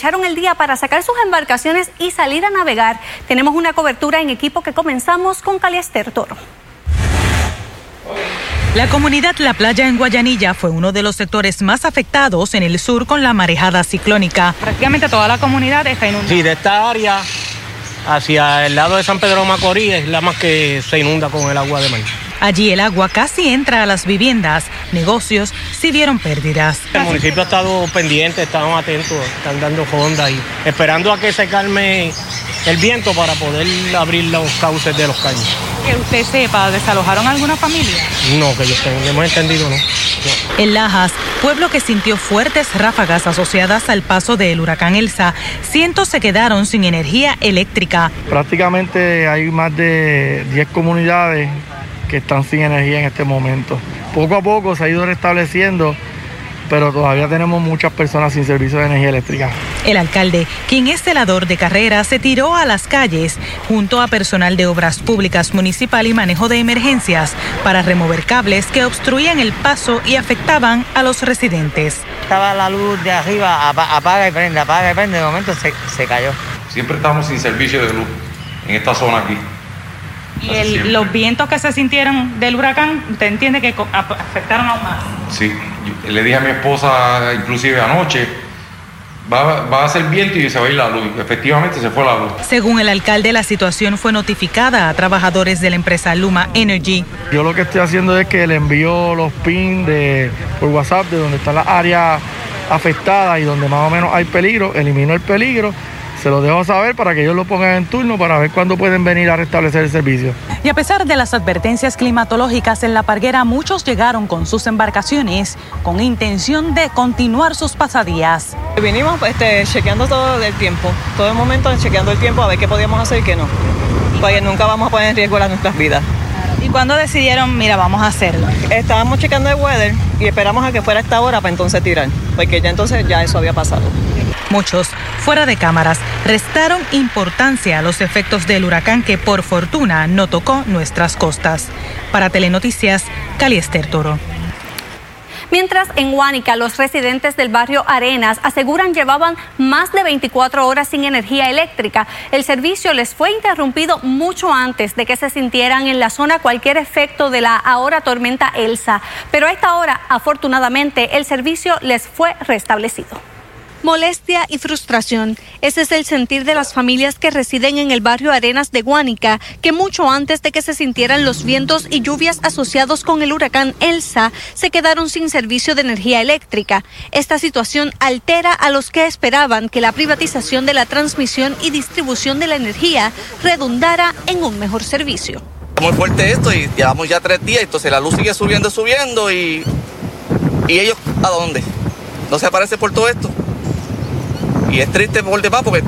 Echaron el día para sacar sus embarcaciones y salir a navegar. Tenemos una cobertura en equipo que comenzamos con Caliester Toro. La comunidad La Playa en Guayanilla fue uno de los sectores más afectados en el sur con la marejada ciclónica. Prácticamente toda la comunidad está inundada. Sí, de esta área hacia el lado de San Pedro Macorís es la más que se inunda con el agua de mar. Allí el agua casi entra a las viviendas, negocios sí vieron pérdidas. El municipio ha estado pendiente, estamos atentos, están dando fonda y esperando a que se calme el viento para poder abrir los cauces de los caños. Que usted sepa, ¿desalojaron alguna familia? No, que yo hemos entendido, no. En Lajas, pueblo que sintió fuertes ráfagas asociadas al paso del huracán Elsa, cientos se quedaron sin energía eléctrica. Prácticamente hay más de 10 comunidades que están sin energía en este momento. Poco a poco se ha ido restableciendo pero todavía tenemos muchas personas sin servicio de energía eléctrica. El alcalde, quien es celador de carrera, se tiró a las calles junto a personal de obras públicas municipal y manejo de emergencias para remover cables que obstruían el paso y afectaban a los residentes. Estaba la luz de arriba, apaga y prende, apaga y prende, de momento se, se cayó. Siempre estamos sin servicio de luz en esta zona aquí. Y los vientos que se sintieron del huracán, ¿usted entiende que afectaron aún más? Sí, le dije a mi esposa, inclusive anoche, Va, va, a ser viento y se va a ir la luz. Efectivamente se fue la luz. Según el alcalde, la situación fue notificada a trabajadores de la empresa Luma Energy. Yo lo que estoy haciendo es que le envío los pins de, por WhatsApp de donde está la área afectada y donde más o menos hay peligro, elimino el peligro se lo dejo saber para que ellos lo pongan en turno para ver cuándo pueden venir a restablecer el servicio. Y a pesar de las advertencias climatológicas en la parguera, muchos llegaron con sus embarcaciones con intención de continuar sus pasadías. Vinimos este, chequeando todo el tiempo, todo el momento chequeando el tiempo a ver qué podíamos hacer y qué no, porque nunca vamos a poner en riesgo las nuestras vidas. ¿Y cuándo decidieron, mira, vamos a hacerlo? Estábamos checando el weather y esperamos a que fuera esta hora para entonces tirar, porque ya entonces ya eso había pasado. Muchos, fuera de cámaras, restaron importancia a los efectos del huracán que por fortuna no tocó nuestras costas. Para Telenoticias, Caliester Toro. Mientras en Huánica los residentes del barrio Arenas aseguran llevaban más de 24 horas sin energía eléctrica. El servicio les fue interrumpido mucho antes de que se sintieran en la zona cualquier efecto de la ahora tormenta Elsa. Pero a esta hora, afortunadamente, el servicio les fue restablecido molestia y frustración. Ese es el sentir de las familias que residen en el barrio Arenas de Guánica, que mucho antes de que se sintieran los vientos y lluvias asociados con el huracán Elsa, se quedaron sin servicio de energía eléctrica. Esta situación altera a los que esperaban que la privatización de la transmisión y distribución de la energía redundara en un mejor servicio. Muy fuerte esto y llevamos ya tres días, entonces la luz sigue subiendo, subiendo y, y ellos, ¿a dónde? ¿No se aparece por todo esto? Y es triste por demás porque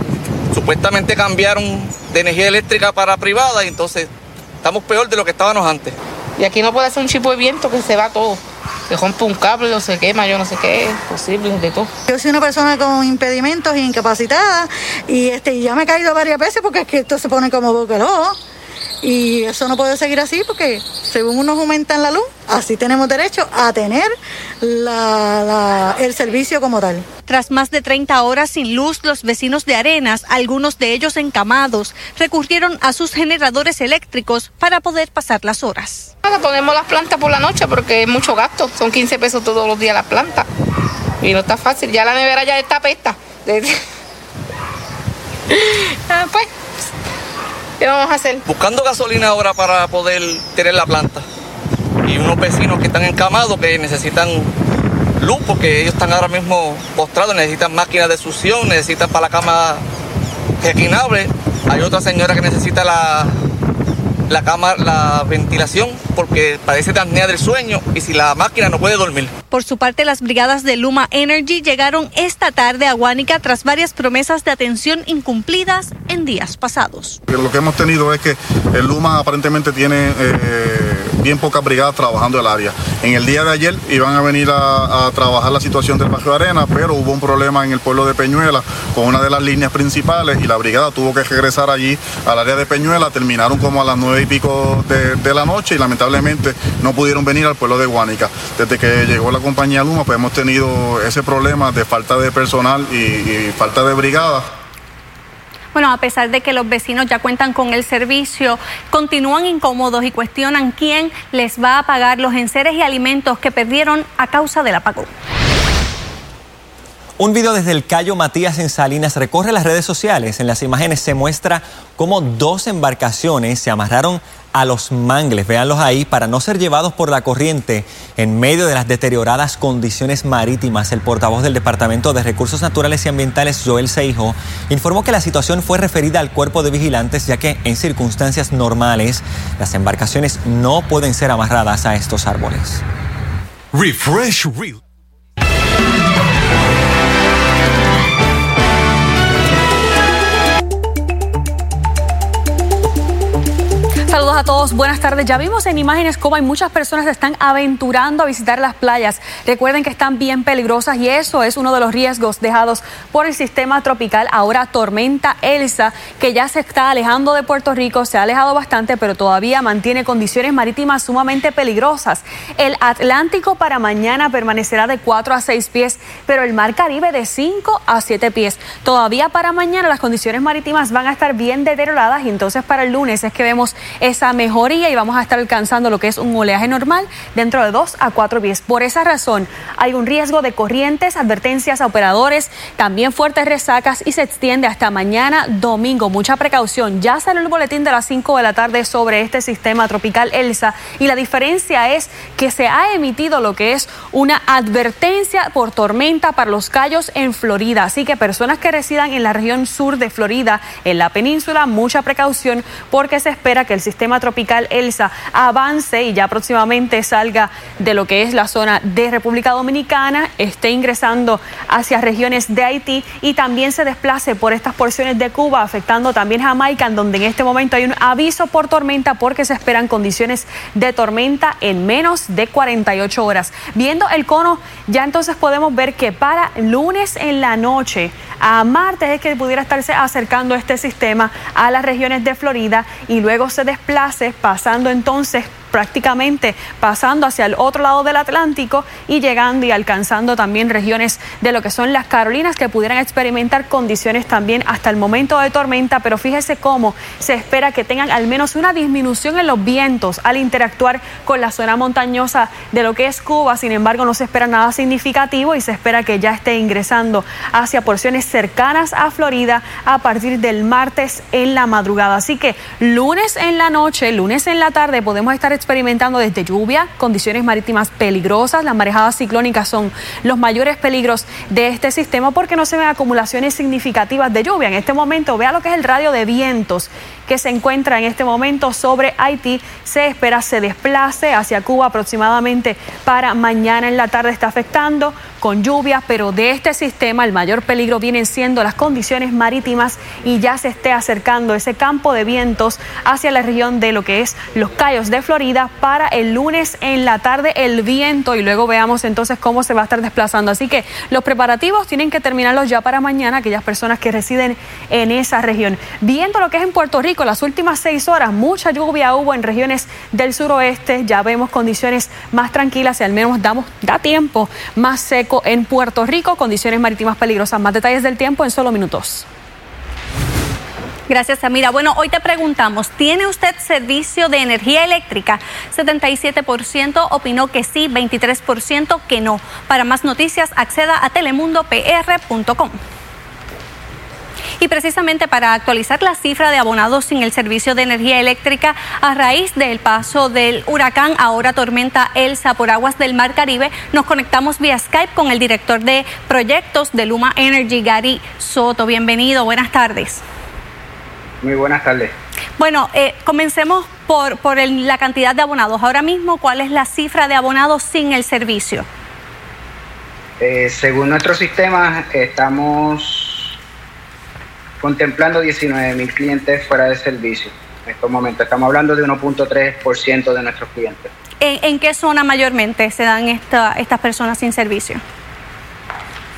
supuestamente cambiaron de energía eléctrica para privada y entonces estamos peor de lo que estábamos antes. Y aquí no puede ser un chipo de viento que se va todo. Se rompe un cable, no se quema, yo no sé qué, es posible, de todo. Yo soy una persona con impedimentos e incapacitada y este, ya me he caído varias veces porque es que esto se pone como boqueló. Y eso no puede seguir así porque según nos aumentan la luz, así tenemos derecho a tener el servicio como tal. Tras más de 30 horas sin luz, los vecinos de Arenas, algunos de ellos encamados, recurrieron a sus generadores eléctricos para poder pasar las horas. Ponemos las plantas por la noche porque es mucho gasto, son 15 pesos todos los días la planta. Y no está fácil, ya la nevera ya está pesta. ah, pues ¿Qué vamos a hacer? Buscando gasolina ahora para poder tener la planta. Y unos vecinos que están encamados que necesitan luz porque ellos están ahora mismo postrados, necesitan máquinas de succión, necesitan para la cama reclinable. Hay otra señora que necesita la, la cama, la ventilación, porque padece de apnea del sueño y si la máquina no puede dormir. Por su parte, las brigadas de Luma Energy llegaron esta tarde a Guánica tras varias promesas de atención incumplidas en días pasados. Lo que hemos tenido es que el Luma aparentemente tiene eh, bien pocas brigadas trabajando el área. En el día de ayer iban a venir a, trabajar la situación del barrio Arena, pero hubo un problema en el pueblo de Peñuela con una de las líneas principales y la brigada tuvo que regresar allí al área de Peñuela. Terminaron como a las nueve y pico de, la noche y lamentablemente no pudieron venir al pueblo de Guánica. Desde que llegó la compañía Luma, pues hemos tenido ese problema de falta de personal y falta de brigada. Bueno, a pesar de que los vecinos ya cuentan con el servicio, continúan incómodos y cuestionan quién les va a pagar los enseres y alimentos que perdieron a causa del apagón. Un video desde el Cayo Matías en Salinas recorre las redes sociales. En las imágenes se muestra cómo dos embarcaciones se amarraron a los mangles, véanlos ahí, para no ser llevados por la corriente en medio de las deterioradas condiciones marítimas. El portavoz del Departamento de Recursos Naturales y Ambientales, Joel Seijo, informó que la situación fue referida al cuerpo de vigilantes, ya que en circunstancias normales las embarcaciones no pueden ser amarradas a estos árboles. Refresh. Saludos a todos, buenas tardes. Ya vimos en imágenes cómo hay muchas personas que están aventurando a visitar las playas. Recuerden que están bien peligrosas y eso es uno de los riesgos dejados por el sistema tropical, ahora tormenta Elsa, que ya se está alejando de Puerto Rico, se ha alejado bastante, pero todavía mantiene condiciones marítimas sumamente peligrosas. El Atlántico para mañana permanecerá de 4 a 6 pies, pero el Mar Caribe de 5 a 7 pies. Todavía para mañana las condiciones marítimas van a estar bien deterioradas y entonces para el lunes es que vemos esa mejoría y vamos a estar alcanzando lo que es un oleaje normal dentro de dos a cuatro pies. Por esa razón, hay un riesgo de corrientes, advertencias a operadores, también fuertes resacas y se extiende hasta mañana domingo. Mucha precaución. Ya salió el boletín de las 5 de la tarde sobre este sistema tropical Elsa y la diferencia es que se ha emitido lo que es una advertencia por tormenta para los callos en Florida. Así que personas que residan en la región sur de Florida, en la península, mucha precaución porque se espera que el sistema sistema tropical Elsa avance y ya próximamente salga de lo que es la zona de República Dominicana, esté ingresando hacia regiones de Haití y también se desplace por estas porciones de Cuba, afectando también Jamaica, en donde en este momento hay un aviso por tormenta porque se esperan condiciones de tormenta en menos de 48 horas. Viendo el cono, ya entonces podemos ver que para lunes en la noche a martes es que pudiera estarse acercando este sistema a las regiones de Florida y luego se desplace pasando entonces prácticamente pasando hacia el otro lado del Atlántico y llegando y alcanzando también regiones de lo que son las Carolinas que pudieran experimentar condiciones también hasta el momento de tormenta, pero fíjese cómo se espera que tengan al menos una disminución en los vientos al interactuar con la zona montañosa de lo que es Cuba, sin embargo no se espera nada significativo y se espera que ya esté ingresando hacia porciones cercanas a Florida a partir del martes en la madrugada. Así que lunes en la noche, lunes en la tarde podemos estar experimentando desde lluvia, condiciones marítimas peligrosas, las marejadas ciclónicas son los mayores peligros de este sistema porque no se ven acumulaciones significativas de lluvia. En este momento, vea lo que es el radio de vientos que se encuentra en este momento sobre Haití. Se espera se desplace hacia Cuba aproximadamente para mañana en la tarde. Está afectando con lluvias, pero de este sistema el mayor peligro vienen siendo las condiciones marítimas y ya se esté acercando ese campo de vientos hacia la región de lo que es los Cayos de Florida para el lunes en la tarde el viento y luego veamos entonces cómo se va a estar desplazando. Así que los preparativos tienen que terminarlos ya para mañana aquellas personas que residen en esa región. Viendo lo que es en Puerto Rico, las últimas seis horas mucha lluvia hubo en regiones del suroeste, ya vemos condiciones más tranquilas y al menos damos, da tiempo más seco en Puerto Rico, condiciones marítimas peligrosas. Más detalles del tiempo en solo minutos. Gracias, Amira. Bueno, hoy te preguntamos, ¿tiene usted servicio de energía eléctrica? 77% opinó que sí, 23% que no. Para más noticias, acceda a telemundopr.com. Y precisamente para actualizar la cifra de abonados sin el servicio de energía eléctrica a raíz del paso del huracán, ahora tormenta Elsa por aguas del Mar Caribe, nos conectamos vía Skype con el director de proyectos de Luma Energy, Gary Soto. Bienvenido, buenas tardes. Muy buenas tardes. Bueno, eh, comencemos por, por la cantidad de abonados. Ahora mismo, ¿cuál es la cifra de abonados sin el servicio? Eh, según nuestro sistema, estamos contemplando 19 mil clientes fuera de servicio en estos momentos. Estamos hablando de 1.3% de nuestros clientes. ¿En, qué zona mayormente se dan esta, estas personas sin servicio?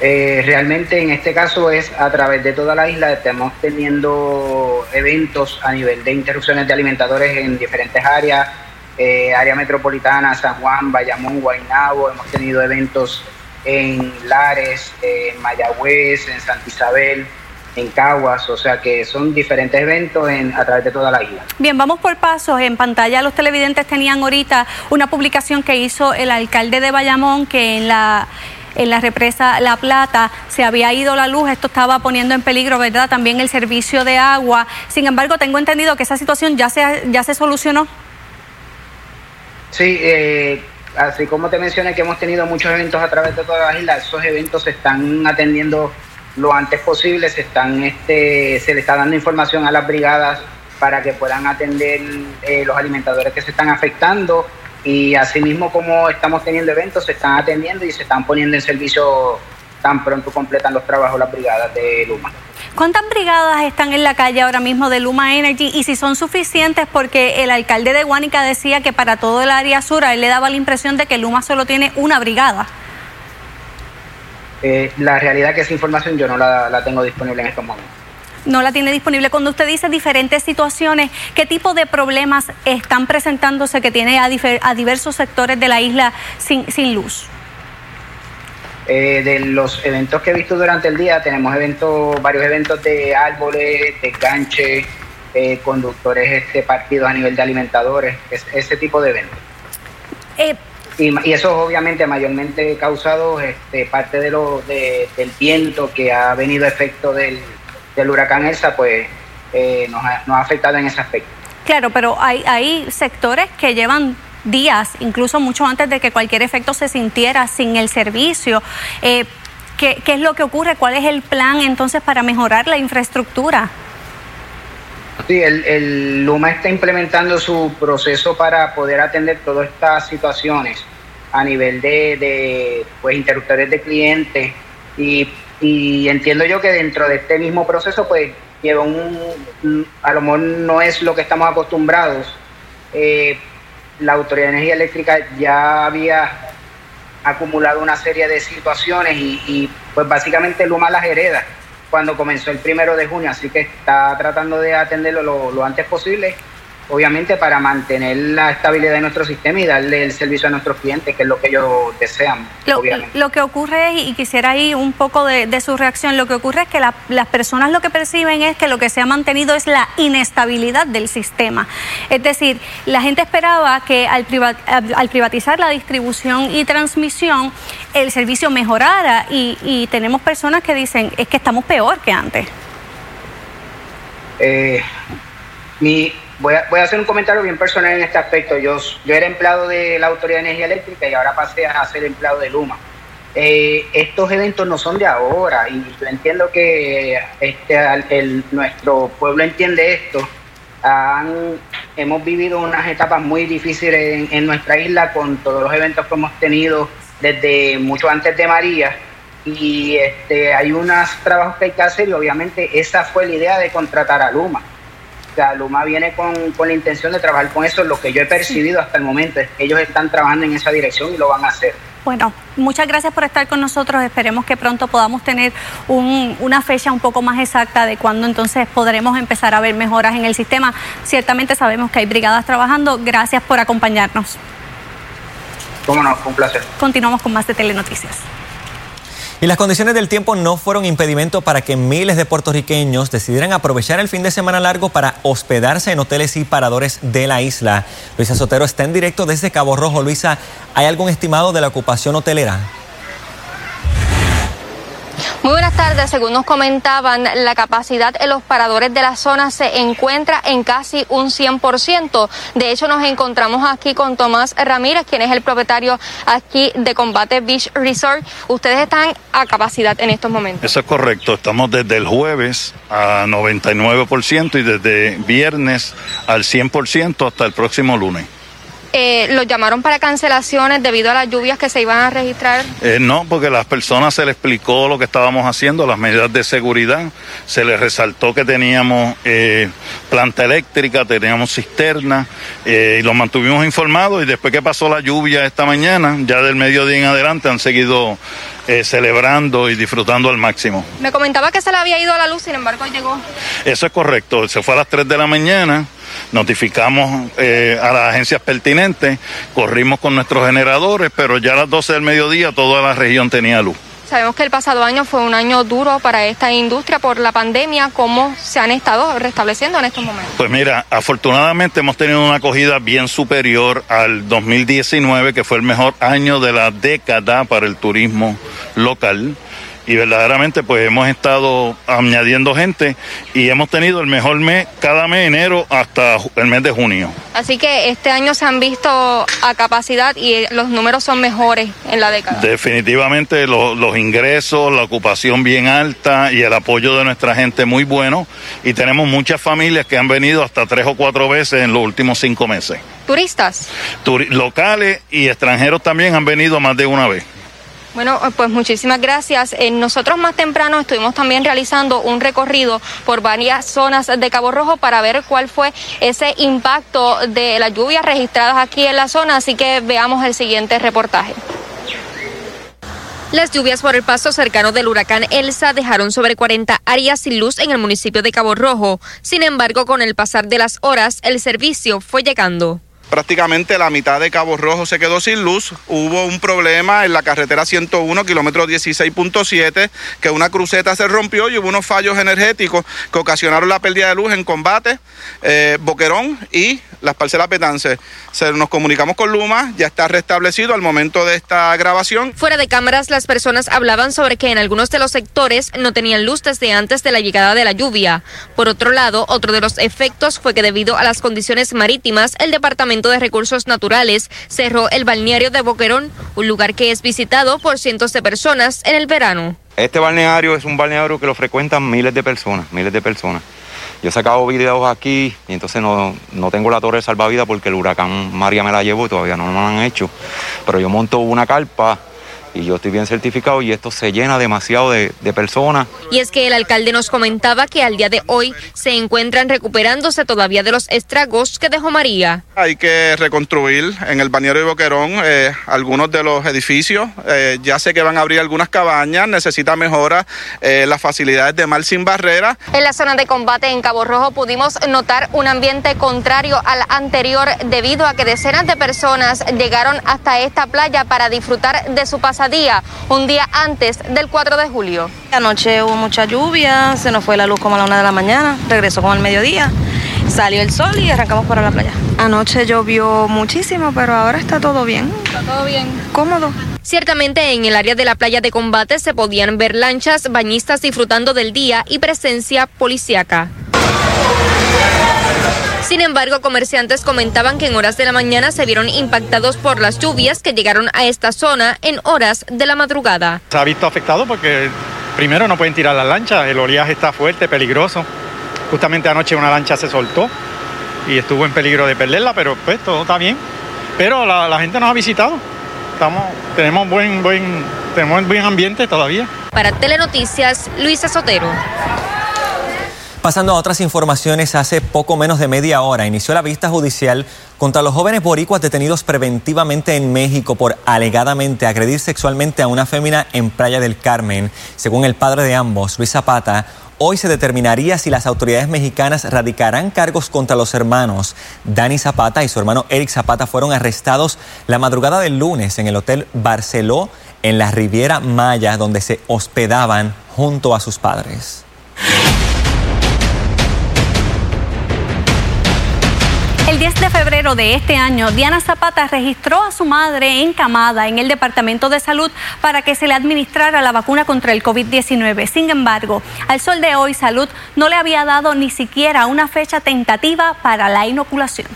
Eh, realmente en este caso es a través de toda la isla, estamos teniendo eventos a nivel de interrupciones de alimentadores en diferentes áreas, eh, área metropolitana, San Juan, Bayamón, Guaynabo, hemos tenido eventos en Lares, en Mayagüez, en Santa Isabel, en Caguas, o sea que son diferentes eventos en, a través de toda la isla. Bien, vamos por pasos. En pantalla los televidentes tenían ahorita una publicación que hizo el alcalde de Bayamón que en la en la represa La Plata se había ido la luz, esto estaba poniendo en peligro, ¿verdad? También el servicio de agua. Sin embargo, tengo entendido que esa situación ya se, ya se solucionó. Sí, eh, así como te mencioné que hemos tenido muchos eventos a través de toda la isla, esos eventos se están atendiendo lo antes posible, se están este, se le está dando información a las brigadas para que puedan atender eh, los alimentadores que se están afectando y asimismo como estamos teniendo eventos se están atendiendo y se están poniendo en servicio tan pronto completan los trabajos las brigadas de Luma. ¿Cuántas brigadas están en la calle ahora mismo de Luma Energy y si son suficientes? Porque el alcalde de Guánica decía que para todo el área sur a él le daba la impresión de que Luma solo tiene una brigada. Eh, la realidad es que esa información yo no la, tengo disponible en estos momentos. No la tiene disponible. Cuando usted dice diferentes situaciones, ¿qué tipo de problemas están presentándose que tiene a, diversos sectores de la isla sin, luz? Eh, de los eventos que he visto durante el día, tenemos eventos, varios eventos de árboles, de ganche, eh, conductores este, partidos a nivel de alimentadores, ese tipo de eventos. Y, eso obviamente mayormente causado este, parte de lo, del viento que ha venido efecto del, huracán Elsa, pues eh, nos, ha, nos, ha, afectado en ese aspecto. Claro, pero hay, hay sectores que llevan días, incluso mucho antes de que cualquier efecto se sintiera sin el servicio. Eh, ¿qué, ¿Qué es lo que ocurre? ¿Cuál es el plan entonces para mejorar la infraestructura? Sí, el, el, Luma está implementando su proceso para poder atender todas estas situaciones a nivel de, de pues, interruptores de clientes y, y, entiendo yo que dentro de este mismo proceso pues lleva un, a lo mejor no es lo que estamos acostumbrados. Eh, la Autoridad de Energía Eléctrica ya había acumulado una serie de situaciones y, y pues básicamente Luma las hereda cuando comenzó el primero de junio, así que está tratando de atenderlo lo, antes posible obviamente para mantener la estabilidad de nuestro sistema y darle el servicio a nuestros clientes, que es lo que ellos desean. Lo, lo que ocurre, y quisiera ahí un poco de, su reacción, lo que ocurre es que las personas lo que perciben es que lo que se ha mantenido es la inestabilidad del sistema. Es decir, la gente esperaba que al, al privatizar la distribución y transmisión, el servicio mejorara y, y tenemos personas que dicen, es que estamos peor que antes. Eh, mi, voy a, hacer un comentario bien personal en este aspecto. Yo, yo era empleado de la Autoridad de Energía Eléctrica y ahora pasé a ser empleado de Luma. Eh, estos eventos no son de ahora y yo entiendo que este, el, nuestro pueblo entiende esto. hemos vivido unas etapas muy difíciles en, nuestra isla con todos los eventos que hemos tenido desde mucho antes de María y este, hay unos trabajos que hay que hacer y obviamente esa fue la idea de contratar a Luma sea, Luma viene con, la intención de trabajar con eso, lo que yo he percibido hasta el momento es que ellos están trabajando en esa dirección y lo van a hacer. Bueno, muchas gracias por estar con nosotros. Esperemos que pronto podamos tener una fecha un poco más exacta de cuándo entonces podremos empezar a ver mejoras en el sistema. Ciertamente sabemos que hay brigadas trabajando. Gracias por acompañarnos. Cómo no, un placer. Continuamos con más de Telenoticias. Y las condiciones del tiempo no fueron impedimento para que miles de puertorriqueños decidieran aprovechar el fin de semana largo para hospedarse en hoteles y paradores de la isla. Luisa Sotero está en directo desde Cabo Rojo. Luisa, ¿hay algún estimado de la ocupación hotelera? Muy buenas tardes. Según nos comentaban, la capacidad en los paradores de la zona se encuentra en casi un 100%. De hecho, nos encontramos aquí con Tomás Ramírez, quien es el propietario aquí de Combate Beach Resort. Ustedes están a capacidad en estos momentos. Eso es correcto. Estamos desde el jueves a 99% y desde viernes al 100% hasta el próximo lunes eh, los llamaron para cancelaciones debido a las lluvias que se iban a registrar? Eh, no, porque a las personas se les explicó lo que estábamos haciendo, las medidas de seguridad, se les resaltó que teníamos eh, planta eléctrica, teníamos cisterna eh, y los mantuvimos informados y después que pasó la lluvia esta mañana, ya del mediodía en adelante han seguido eh, celebrando y disfrutando al máximo. Me comentaba que se le había ido la luz, sin embargo llegó. Eso es correcto, se fue a las 3 de la mañana, notificamos eh, a las agencias pertinentes, corrimos con nuestros generadores, pero ya a las 12 del mediodía toda la región tenía luz. Sabemos que el pasado año fue un año duro para esta industria por la pandemia. ¿Cómo se han estado restableciendo en estos momentos? Pues mira, afortunadamente hemos tenido una acogida bien superior al 2019, que fue el mejor año de la década para el turismo local y verdaderamente pues hemos estado añadiendo gente y hemos tenido el mejor mes cada mes enero hasta el mes de junio. Así que este año se han visto a capacidad y los números son mejores en la década. Definitivamente los ingresos, la ocupación bien alta y el apoyo de nuestra gente muy bueno y tenemos muchas familias que han venido hasta tres o cuatro veces en los últimos cinco meses. ¿Turistas? locales y extranjeros también han venido más de una vez. Bueno, pues muchísimas gracias. Eh, nosotros más temprano estuvimos también realizando un recorrido por varias zonas de Cabo Rojo para ver cuál fue ese impacto de las lluvias registradas aquí en la zona, así que veamos el siguiente reportaje. Las lluvias por el paso cercano del huracán Elsa dejaron sobre 40 áreas sin luz en el municipio de Cabo Rojo. Sin embargo, con el pasar de las horas, el servicio fue llegando prácticamente la mitad de Cabo Rojo se quedó sin luz. Hubo un problema en la carretera 101, kilómetro 16.7, que una cruceta se rompió y hubo unos fallos energéticos que ocasionaron la pérdida de luz en combate, eh, Boquerón y las parcelas Petance. Se, nos comunicamos con Luma, ya está restablecido al momento de esta grabación. Fuera de cámaras, las personas hablaban sobre que en algunos de los sectores no tenían luz desde antes de la llegada de la lluvia. Por otro lado, otro de los efectos fue que debido a las condiciones marítimas, el Departamento de Recursos Naturales cerró el balneario de Boquerón, un lugar que es visitado por cientos de personas en el verano. Este balneario es un balneario que lo frecuentan miles de personas, miles de personas. Yo he sacado videos aquí y entonces no, no tengo la torre de salvavidas porque el huracán María me la llevó y todavía no me lo han hecho. Pero yo monto una carpa y yo estoy bien certificado y esto se llena demasiado de, personas. Y es que el alcalde nos comentaba que al día de hoy se encuentran recuperándose todavía de los estragos que dejó María. Hay que reconstruir en el bañero de Boquerón eh, algunos de los edificios. Eh, ya sé que van a abrir algunas cabañas, necesita mejora eh, las facilidades de mar sin barrera. En la zona de combate en Cabo Rojo pudimos notar un ambiente contrario al anterior debido a que decenas de personas llegaron hasta esta playa para disfrutar de su día, un día antes del 4 de julio. Anoche hubo mucha lluvia, se nos fue la luz como a la una de la mañana, regresó como al mediodía, salió el sol y arrancamos para la playa. Anoche llovió muchísimo, pero ahora está todo bien. Está todo bien. Cómodo. Ciertamente en el área de la playa de combate se podían ver lanchas, bañistas disfrutando del día y presencia policíaca. Sin embargo, comerciantes comentaban que en horas de la mañana se vieron impactados por las lluvias que llegaron a esta zona en horas de la madrugada. Se ha visto afectado porque primero no pueden tirar la lancha, el oleaje está fuerte, peligroso. Justamente anoche una lancha se soltó y estuvo en peligro de perderla, pero pues todo está bien. Pero la, gente nos ha visitado. Estamos, tenemos buen, buen, tenemos buen ambiente todavía. Para Telenoticias, Luisa Sotero. Pasando a otras informaciones, hace poco menos de media hora inició la vista judicial contra los jóvenes boricuas detenidos preventivamente en México por alegadamente agredir sexualmente a una fémina en Playa del Carmen. Según el padre de ambos, Luis Zapata, hoy se determinaría si las autoridades mexicanas radicarán cargos contra los hermanos. Dani Zapata y su hermano Eric Zapata fueron arrestados la madrugada del lunes en el Hotel Barceló en la Riviera Maya, donde se hospedaban junto a sus padres. El 10 de febrero de este año, Diana Zapata registró a su madre encamada en el Departamento de Salud para que se le administrara la vacuna contra el COVID-19. Sin embargo, al sol de hoy, Salud no le había dado ni siquiera una fecha tentativa para la inoculación.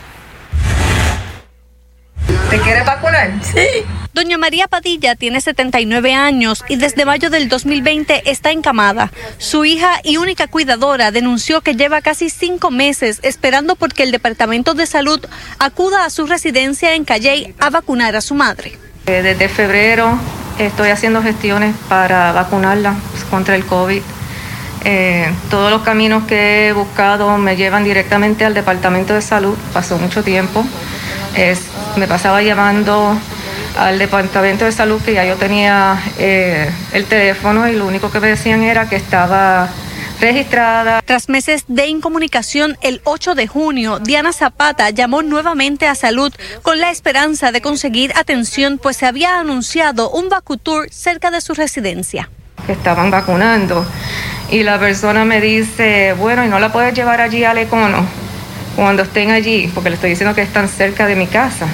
¿Te quieres vacunar? Sí. Doña María Padilla tiene 79 años y desde mayo del 2020 está encamada. Su hija y única cuidadora denunció que lleva casi cinco meses esperando porque el Departamento de Salud acuda a su residencia en Calley a vacunar a su madre. Eh, desde febrero estoy haciendo gestiones para vacunarla contra el COVID. Eh, todos los caminos que he buscado me llevan directamente al Departamento de Salud. Pasó mucho tiempo. Es, me pasaba llamando al departamento de salud que ya yo tenía eh, el teléfono y lo único que me decían era que estaba registrada. Tras meses de incomunicación, el 8 de junio, Diana Zapata llamó nuevamente a salud con la esperanza de conseguir atención, pues se había anunciado un vacutour cerca de su residencia. Que estaban vacunando y la persona me dice, bueno, ¿y no la puedes llevar allí al Econo cuando estén allí? Porque le estoy diciendo que están cerca de mi casa.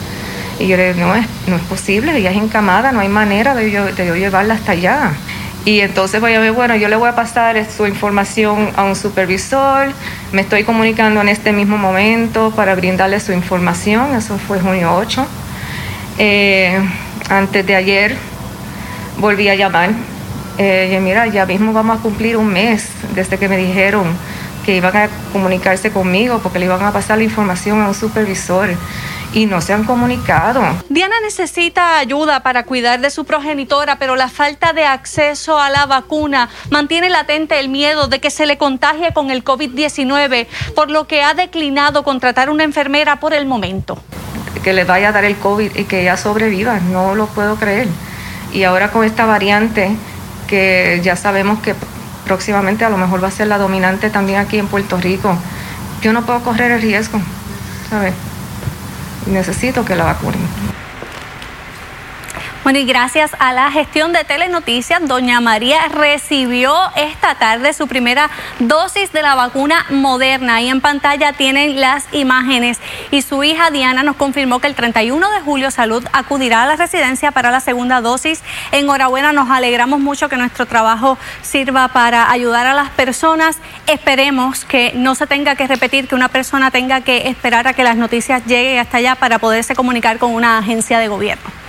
Y yo le digo, no es, no es posible, ella es encamada, no hay manera de yo, de yo llevarla hasta allá. Y entonces voy a ver, bueno, yo le voy a pasar su información a un supervisor, me estoy comunicando en este mismo momento para brindarle su información, eso fue junio 8. Eh, antes de ayer volví a llamar, eh, y mira, ya mismo vamos a cumplir un mes desde que me dijeron que iban a comunicarse conmigo porque le iban a pasar la información a un supervisor y no se han comunicado. Diana necesita ayuda para cuidar de su progenitora, pero la falta de acceso a la vacuna mantiene latente el miedo de que se le contagie con el COVID-19, por lo que ha declinado contratar una enfermera por el momento. Que le vaya a dar el COVID y que ella sobreviva, no lo puedo creer. Y ahora con esta variante que ya sabemos que próximamente a lo mejor va a ser la dominante también aquí en Puerto Rico, yo no puedo correr el riesgo, ¿sabes? necesito que la vacunen. Bueno, y gracias a la gestión de Telenoticias, doña María recibió esta tarde su primera dosis de la vacuna moderna. Ahí en pantalla tienen las imágenes. Y su hija Diana nos confirmó que el 31 de julio Salud acudirá a la residencia para la segunda dosis. Enhorabuena, nos alegramos mucho que nuestro trabajo sirva para ayudar a las personas. Esperemos que no se tenga que repetir, que una persona tenga que esperar a que las noticias lleguen hasta allá para poderse comunicar con una agencia de gobierno.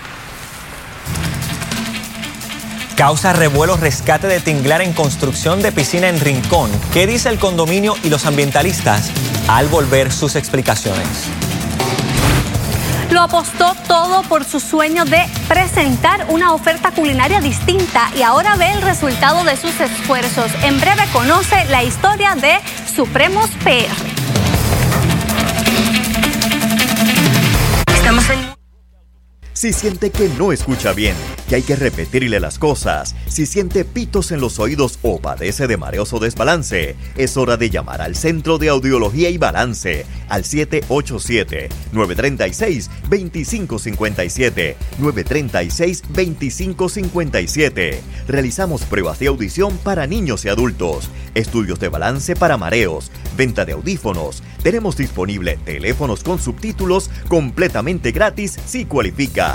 Causa revuelo rescate de Tinglar en construcción de piscina en Rincón. ¿Qué dice el condominio y los ambientalistas al volver sus explicaciones? Lo apostó todo por su sueño de presentar una oferta culinaria distinta y ahora ve el resultado de sus esfuerzos. En breve conoce la historia de Supremos PR. Estamos en... Si siente que no escucha bien, que hay que repetirle las cosas, si siente pitos en los oídos o padece de mareos o desbalance, es hora de llamar al Centro de Audiología y Balance al 787-936-2557. 936-2557. Realizamos pruebas de audición para niños y adultos, estudios de balance para mareos, venta de audífonos. Tenemos disponible teléfonos con subtítulos completamente gratis si cualifica.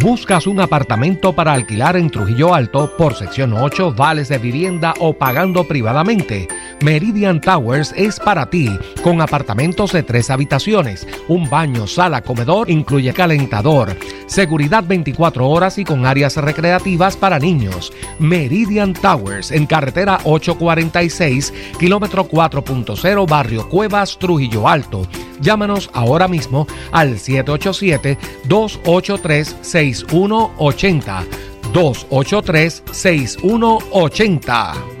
¿Buscas un apartamento para alquilar en Trujillo Alto por sección 8, vales de vivienda o pagando privadamente? Meridian Towers es para ti, con apartamentos de tres habitaciones, un baño, sala, comedor, incluye calentador, seguridad 24 horas y con áreas recreativas para niños. Meridian Towers en carretera 846, kilómetro 4.0, barrio Cuevas, Trujillo Alto. Llámanos ahora mismo al 787-283-6180. 283-6180.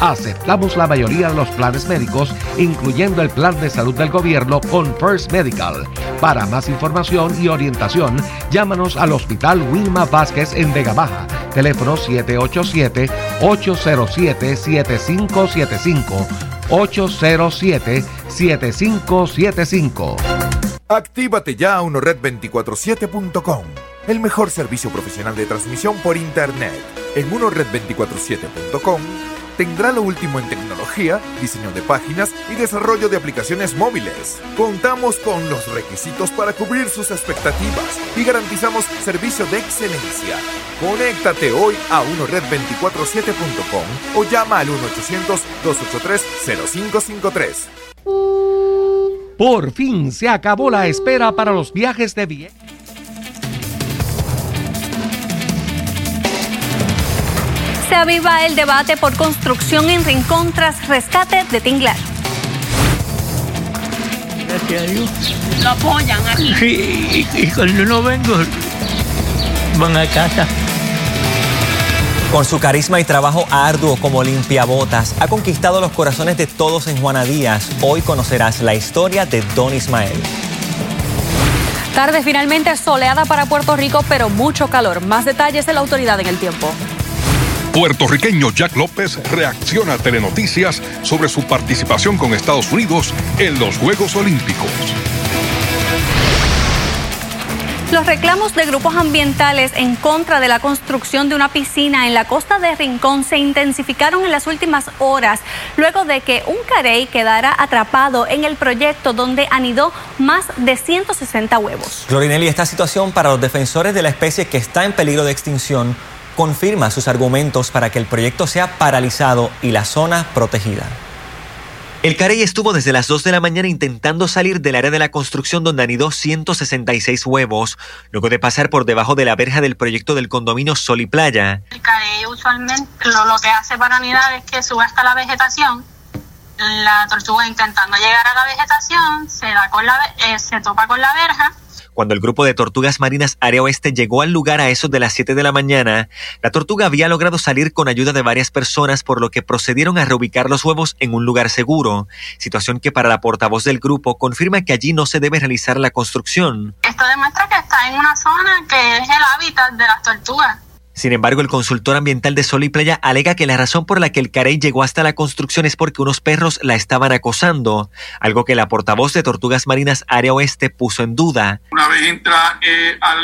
Aceptamos la mayoría de los planes médicos, incluyendo el plan de salud del gobierno con First Medical. Para más información y orientación, llámanos al Hospital Wilma Vázquez en Vega Baja. Teléfono 787-807-7575. 807-7575. Actívate ya a unored247.com, el mejor servicio profesional de transmisión por Internet. En unored247.com tendrá lo último en tecnología, diseño de páginas y desarrollo de aplicaciones móviles. Contamos con los requisitos para cubrir sus expectativas y garantizamos servicio de excelencia. Conéctate hoy a 1red247.com o llama al 1-800-283-0553. Por fin se acabó la espera para los viajes de bien. Se aviva el debate por construcción en Rincón tras rescate de Tinglar. Gracias a Dios. Lo apoyan aquí. Sí, y, cuando no vengo, van a casa. Con su carisma y trabajo arduo como limpiabotas, ha conquistado los corazones de todos en Juana Díaz. Hoy conocerás la historia de Don Ismael. Tarde finalmente soleada para Puerto Rico, pero mucho calor. Más detalles de la autoridad en el tiempo puertorriqueño Jack López reacciona a Telenoticias sobre su participación con Estados Unidos en los Juegos Olímpicos. Los reclamos de grupos ambientales en contra de la construcción de una piscina en la costa de Rincón se intensificaron en las últimas horas, luego de que un carey quedara atrapado en el proyecto donde anidó más de 160 huevos. Glorinelli, esta situación para los defensores de la especie que está en peligro de extinción confirma sus argumentos para que el proyecto sea paralizado y la zona protegida. El carey estuvo desde las 2 de la mañana intentando salir del área de la construcción donde anidó 166 huevos, luego de pasar por debajo de la verja del proyecto del condominio Sol y Playa. El carey usualmente lo, que hace para anidar es que sube hasta la vegetación. La tortuga intentando llegar a la vegetación se, da con la, eh, se topa con la verja cuando el grupo de tortugas marinas Área Oeste llegó al lugar a eso de las 7 de la mañana, la tortuga había logrado salir con ayuda de varias personas, por lo que procedieron a reubicar los huevos en un lugar seguro, situación que para la portavoz del grupo confirma que allí no se debe realizar la construcción. Esto demuestra que está en una zona que es el hábitat de las tortugas. Sin embargo, el consultor ambiental de Sol y Playa alega que la razón por la que el carey llegó hasta la construcción es porque unos perros la estaban acosando, algo que la portavoz de Tortugas Marinas Área Oeste puso en duda. Una vez entra eh, a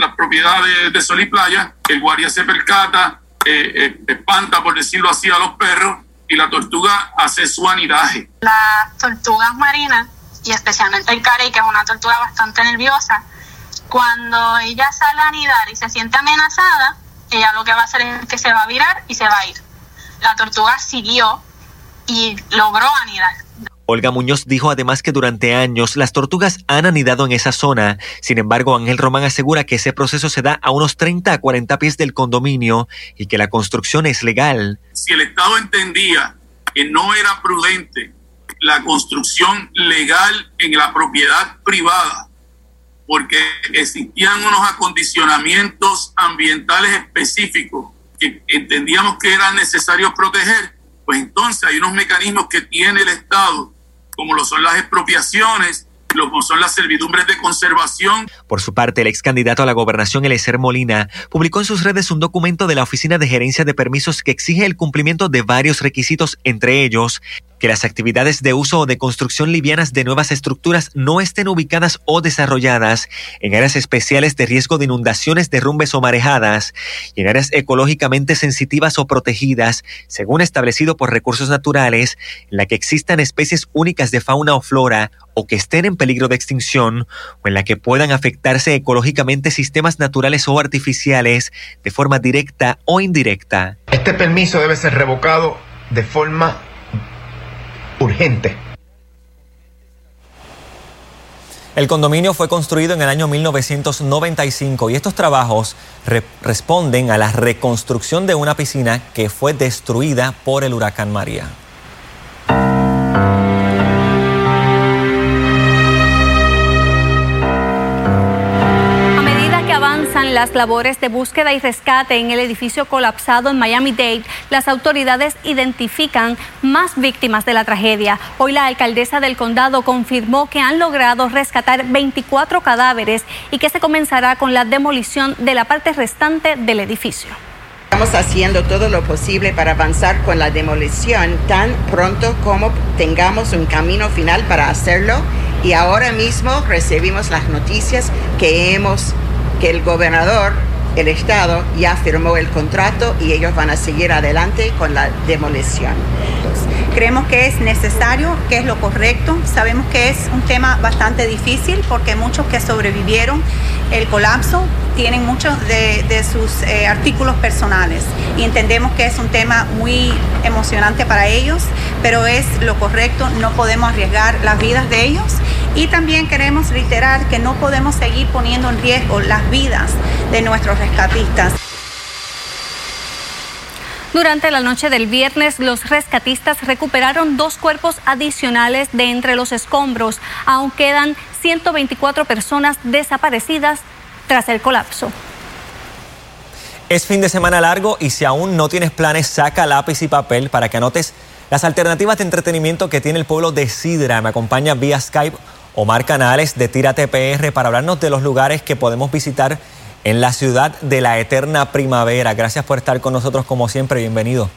la propiedad de, Sol y Playa, el guardia se percata, eh, eh, espanta, por decirlo así, a los perros y la tortuga hace su anidaje. Las tortugas marinas, y especialmente el carey, que es una tortuga bastante nerviosa, cuando ella sale a anidar y se siente amenazada, ella lo que va a hacer es que se va a virar y se va a ir. La tortuga siguió y logró anidar. Olga Muñoz dijo además que durante años las tortugas han anidado en esa zona. Sin embargo, Ángel Román asegura que ese proceso se da a unos 30 a 40 pies del condominio y que la construcción es legal. Si el Estado entendía que no era prudente la construcción legal en la propiedad privada, porque existían unos acondicionamientos ambientales específicos que entendíamos que eran necesarios proteger, pues entonces hay unos mecanismos que tiene el Estado, como lo son las expropiaciones, son las servidumbres de conservación. Por su parte, el ex candidato a la gobernación, Eliezer Molina, publicó en sus redes un documento de la Oficina de Gerencia de Permisos que exige el cumplimiento de varios requisitos, entre ellos que las actividades de uso o de construcción livianas de nuevas estructuras no estén ubicadas o desarrolladas en áreas especiales de riesgo de inundaciones, derrumbes o marejadas y en áreas ecológicamente sensitivas o protegidas, según establecido por recursos naturales, en la que existan especies únicas de fauna o flora o que estén en peligro de extinción o en la que puedan afectarse ecológicamente sistemas naturales o artificiales de forma directa o indirecta. Este permiso debe ser revocado de forma urgente. El condominio fue construido en el año 1995 y estos trabajos responden a la reconstrucción de una piscina que fue destruida por el huracán María. Las labores de búsqueda y rescate en el edificio colapsado en Miami-Dade, las autoridades identifican más víctimas de la tragedia. Hoy la alcaldesa del condado confirmó que han logrado rescatar 24 cadáveres y que se comenzará con la demolición de la parte restante del edificio. Estamos haciendo todo lo posible para avanzar con la demolición tan pronto como tengamos un camino final para hacerlo y ahora mismo recibimos las noticias que hemos que el gobernador, el Estado, ya firmó el contrato y ellos van a seguir adelante con la demolición. Creemos que es necesario, que es lo correcto. Sabemos que es un tema bastante difícil porque muchos que sobrevivieron el colapso tienen muchos de, sus eh, artículos personales y entendemos que es un tema muy emocionante para ellos, pero es lo correcto, no podemos arriesgar las vidas de ellos y también queremos reiterar que no podemos seguir poniendo en riesgo las vidas de nuestros rescatistas. Durante la noche del viernes, los rescatistas recuperaron dos cuerpos adicionales de entre los escombros. Aún quedan 124 personas desaparecidas tras el colapso. Es fin de semana largo y si aún no tienes planes, saca lápiz y papel para que anotes las alternativas de entretenimiento que tiene el pueblo de Sidra. Me acompaña vía Skype Omar Canales de Tira TPR para hablarnos de los lugares que podemos visitar en la ciudad de la eterna primavera. Gracias por estar con nosotros como siempre, bienvenido.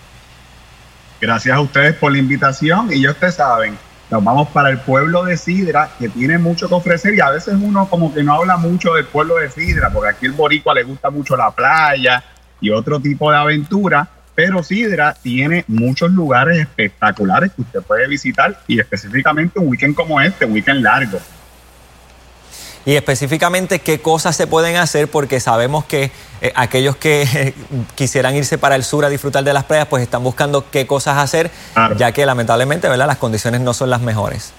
Gracias a ustedes por la invitación y ya ustedes saben, nos vamos para el pueblo de Sidra que tiene mucho que ofrecer y a veces uno como que no habla mucho del pueblo de Sidra porque aquí el boricua le gusta mucho la playa y otro tipo de aventura, pero Sidra tiene muchos lugares espectaculares que usted puede visitar y específicamente un weekend como este, un weekend largo. Y específicamente qué cosas se pueden hacer porque sabemos que eh, aquellos que quisieran irse para el sur a disfrutar de las playas pues están buscando qué cosas hacer ya que lamentablemente ¿verdad? las condiciones no son las mejores.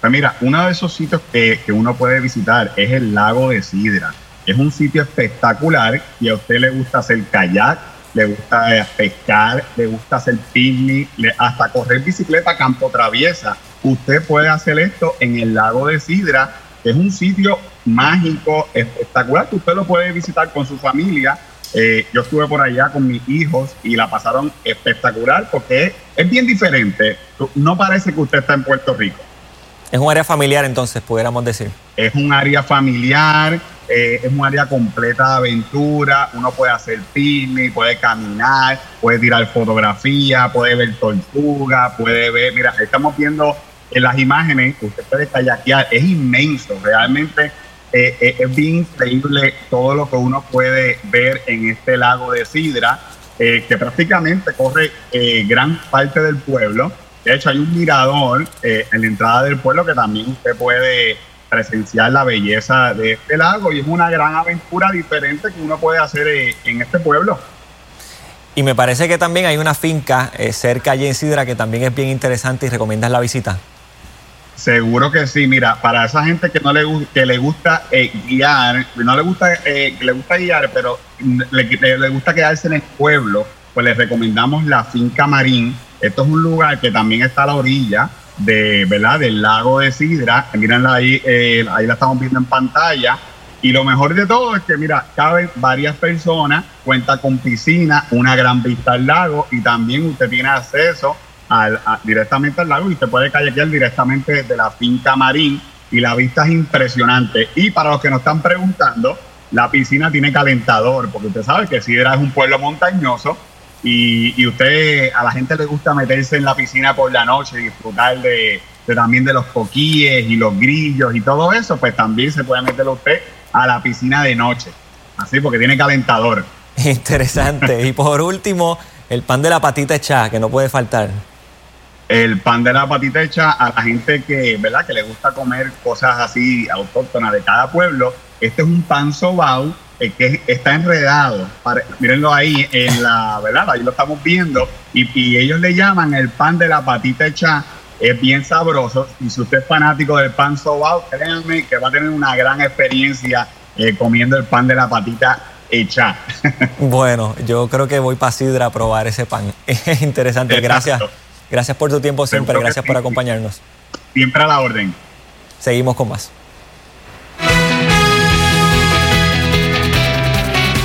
Pues mira, uno de esos sitios que, que uno puede visitar es el lago de Sidra. Es un sitio espectacular y a usted le gusta hacer kayak, le gusta eh, pescar, le gusta hacer picnic, hasta correr bicicleta campo traviesa. Usted puede hacer esto en el lago de Sidra, que es un sitio mágico, espectacular, que usted lo puede visitar con su familia. Eh, yo estuve por allá con mis hijos y la pasaron espectacular porque es bien diferente. No parece que usted está en Puerto Rico. Es un área familiar entonces, pudiéramos decir. Es un área familiar, eh, es un área completa de aventura, uno puede hacer picnic, puede caminar, puede tirar fotografía, puede ver tortuga, puede ver, mira, estamos viendo en las imágenes, usted puede kayakear, es inmenso, realmente eh, eh, es bien increíble todo lo que uno puede ver en este lago de Sidra, que prácticamente corre gran parte del pueblo. De hecho, hay un mirador en la entrada del pueblo que también usted puede presenciar la belleza de este lago y es una gran aventura diferente que uno puede hacer eh, en este pueblo. Y me parece que también hay una finca eh, cerca allí en Sidra que también es bien interesante y recomiendas la visita. Seguro que sí, mira, para esa gente que no le que le gusta eh, guiar, no le gusta le gusta guiar, pero le, le, gusta quedarse en el pueblo, pues les recomendamos la finca Marín. Esto es un lugar que también está a la orilla de, ¿verdad? del lago de Sidra. Mírenla ahí, eh, ahí la estamos viendo en pantalla. Y lo mejor de todo es que, mira, caben varias personas, cuenta con piscina, una gran vista al lago y también usted tiene acceso al, directamente al lago y usted puede kayakear directamente desde la finca Marín y la vista es impresionante. Y para los que nos están preguntando, la piscina tiene calentador, porque usted sabe que Sidra es un pueblo montañoso y, y, usted, a la gente le gusta meterse en la piscina por la noche y disfrutar de, también de los coquíes y los grillos y todo eso, pues también se puede meter usted a la piscina de noche. Así, porque tiene calentador. Interesante. y por último, el pan de la patita hecha, que no puede faltar. El pan de la patita hecha a la gente que, ¿verdad? que le gusta comer cosas así autóctonas de cada pueblo. Este es un pan sobao que está enredado. mírenlo ahí en la, ¿verdad? Ahí lo estamos viendo. Y, ellos le llaman el pan de la patita hecha es bien sabroso y si usted es fanático del pan sobao, créanme que va a tener una gran experiencia eh, comiendo el pan de la patita hecha. Bueno, yo creo que voy para Sidra a probar ese pan. Es interesante, gracias. Gracias por tu tiempo siempre, gracias por acompañarnos. Siempre a la orden. Seguimos con más.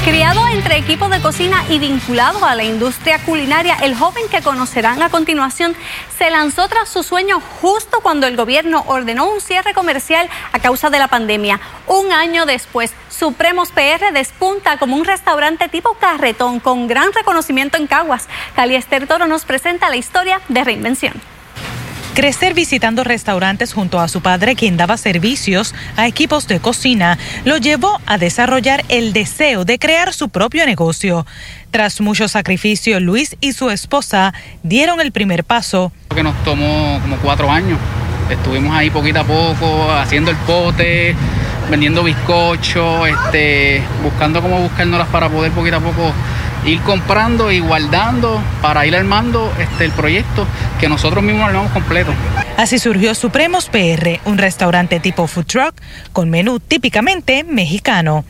Criado entre equipos de cocina y vinculado a la industria culinaria, el joven que conocerán a continuación se lanzó tras su sueño justo cuando el gobierno ordenó un cierre comercial a causa de la pandemia. Un año después, Supremos PR despunta como un restaurante tipo carretón con gran reconocimiento en Caguas. Caliester Toro nos presenta la historia de reinvención. Crecer visitando restaurantes junto a su padre, quien daba servicios a equipos de cocina, lo llevó a desarrollar el deseo de crear su propio negocio. Tras mucho sacrificio, Luis y su esposa dieron el primer paso. Que nos tomó como cuatro años. Estuvimos ahí poquito a poco, haciendo el pote, vendiendo bizcocho, este, buscando cómo buscárnoslas para poder poquito a poco ir comprando y guardando para ir armando este, el proyecto que nosotros mismos armamos completo. Así surgió Supremos PR, un restaurante tipo food truck con menú típicamente mexicano.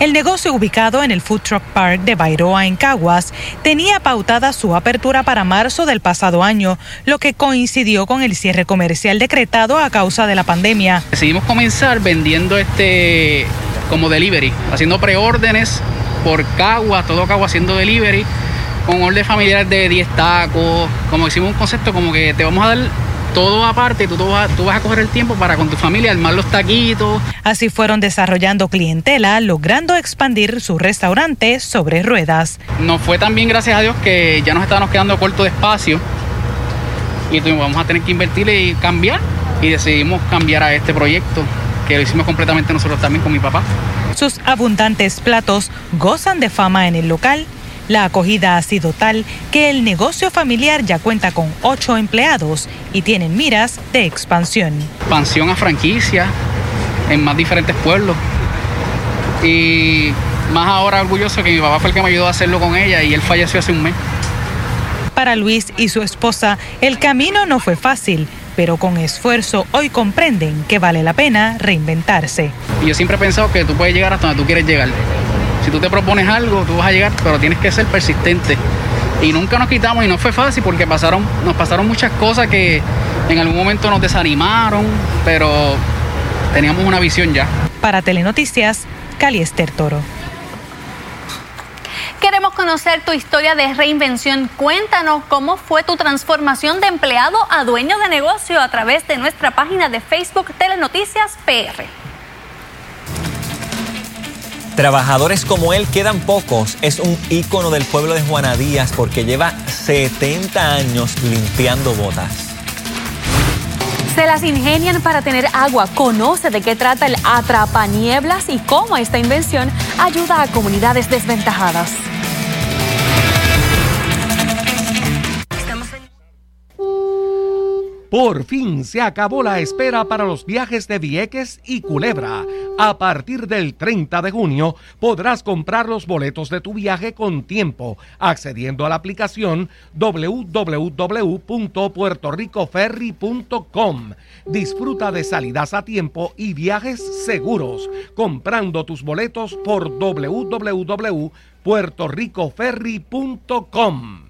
El negocio ubicado en el Food Truck Park de Bairoa en Caguas tenía pautada su apertura para marzo del pasado año, lo que coincidió con el cierre comercial decretado a causa de la pandemia. Decidimos comenzar vendiendo este como delivery, haciendo preórdenes por Cagua, todo Cagua haciendo delivery, con orden familiar de 10 tacos, como hicimos un concepto como que te vamos a dar todo aparte, tú, tú, vas, tú vas a coger el tiempo para con tu familia armar los taquitos. Así fueron desarrollando clientela, logrando expandir su restaurante sobre ruedas. Nos fue tan bien, gracias a Dios, que ya nos estábamos quedando corto de espacio y vamos a tener que invertir y cambiar y decidimos cambiar a este proyecto que lo hicimos completamente nosotros también con mi papá. Sus abundantes platos gozan de fama en el local. La acogida ha sido tal que el negocio familiar ya cuenta con ocho empleados y tienen miras de expansión. Expansión a franquicia en más diferentes pueblos. Y más ahora orgulloso que mi papá fue el que me ayudó a hacerlo con ella y él falleció hace un mes. Para Luis y su esposa, el camino no fue fácil pero con esfuerzo hoy comprenden que vale la pena reinventarse. Yo siempre he pensado que tú puedes llegar hasta donde tú quieres llegar. Si tú te propones algo, tú vas a llegar, pero tienes que ser persistente. Y nunca nos quitamos y no fue fácil porque pasaron, nos pasaron muchas cosas que en algún momento nos desanimaron, pero teníamos una visión ya. Para Telenoticias, Cali Esther Toro. Queremos conocer tu historia de reinvención. Cuéntanos cómo fue tu transformación de empleado a dueño de negocio a través de nuestra página de Facebook Telenoticias PR. Trabajadores como él quedan pocos. Es un ícono del pueblo de Juana Díaz porque lleva 70 años limpiando botas. Se las ingenian para tener agua. Conoce de qué trata el atrapanieblas y cómo esta invención ayuda a comunidades desventajadas. Por fin se acabó la espera para los viajes de Vieques y Culebra. A partir del 30 de junio podrás comprar los boletos de tu viaje con tiempo accediendo a la aplicación www.puertoricoferry.com. Disfruta de salidas a tiempo y viajes seguros comprando tus boletos por www.puertoricoferry.com.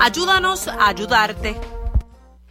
Ayúdanos a ayudarte.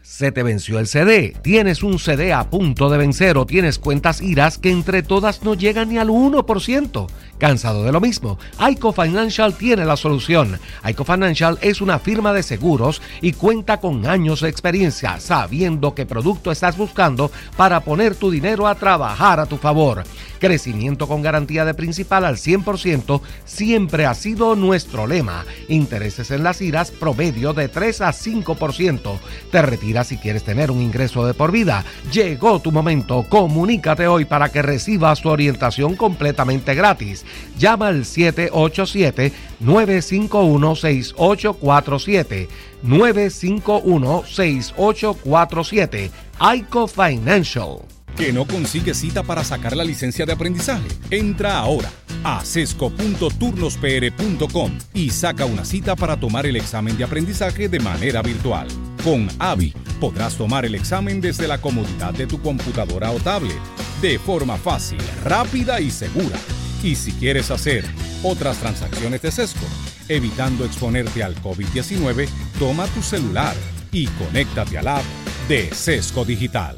Se te venció el CD, tienes un CD a punto de vencer o tienes cuentas iras que entre todas no llegan ni al 1%. ¿Cansado de lo mismo? Aico Financial tiene la solución. Aico Financial es una firma de seguros y cuenta con años de experiencia, sabiendo qué producto estás buscando para poner tu dinero a trabajar a tu favor. Crecimiento con garantía de principal al 100% siempre ha sido nuestro lema. Intereses en las iras promedio de 3 a 5%. Te retiras si quieres tener un ingreso de por vida. Llegó tu momento. Comunícate hoy para que recibas tu orientación completamente gratis. Llama al 787-951-6847. 951-6847. ICO Financial. ¿Que no consigue cita para sacar la licencia de aprendizaje? Entra ahora a sesco.turnospr.com y saca una cita para tomar el examen de aprendizaje de manera virtual. Con AVI podrás tomar el examen desde la comodidad de tu computadora o tablet, de forma fácil, rápida y segura. Y si quieres hacer otras transacciones de Sesco, evitando exponerte al COVID-19, toma tu celular y conéctate al app de Sesco Digital.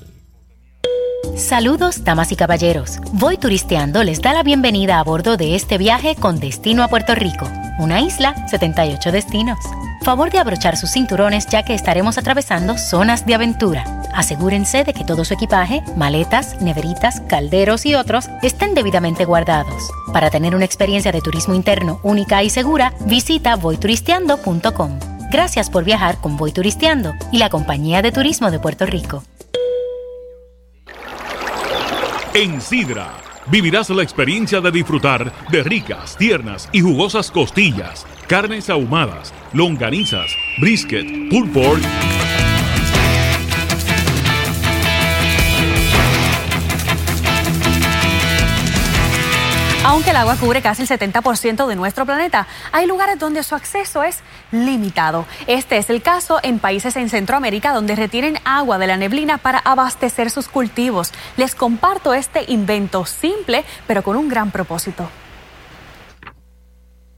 Saludos, damas y caballeros. Voy turisteando les da la bienvenida a bordo de este viaje con destino a Puerto Rico, una isla, 78 destinos. Favor de abrochar sus cinturones ya que estaremos atravesando zonas de aventura. Asegúrense de que todo su equipaje, maletas, neveritas, calderos y otros estén debidamente guardados. Para tener una experiencia de turismo interno única y segura, visita voyturisteando.com. Gracias por viajar con Voy Turisteando y la Compañía de Turismo de Puerto Rico. En Sidra vivirás la experiencia de disfrutar de ricas, tiernas y jugosas costillas, carnes ahumadas, longanizas, brisket, pulled pork Aunque el agua cubre casi el 70% de nuestro planeta, hay lugares donde su acceso es limitado. Este es el caso en países en Centroamérica donde retienen agua de la neblina para abastecer sus cultivos. Les comparto este invento simple, pero con un gran propósito.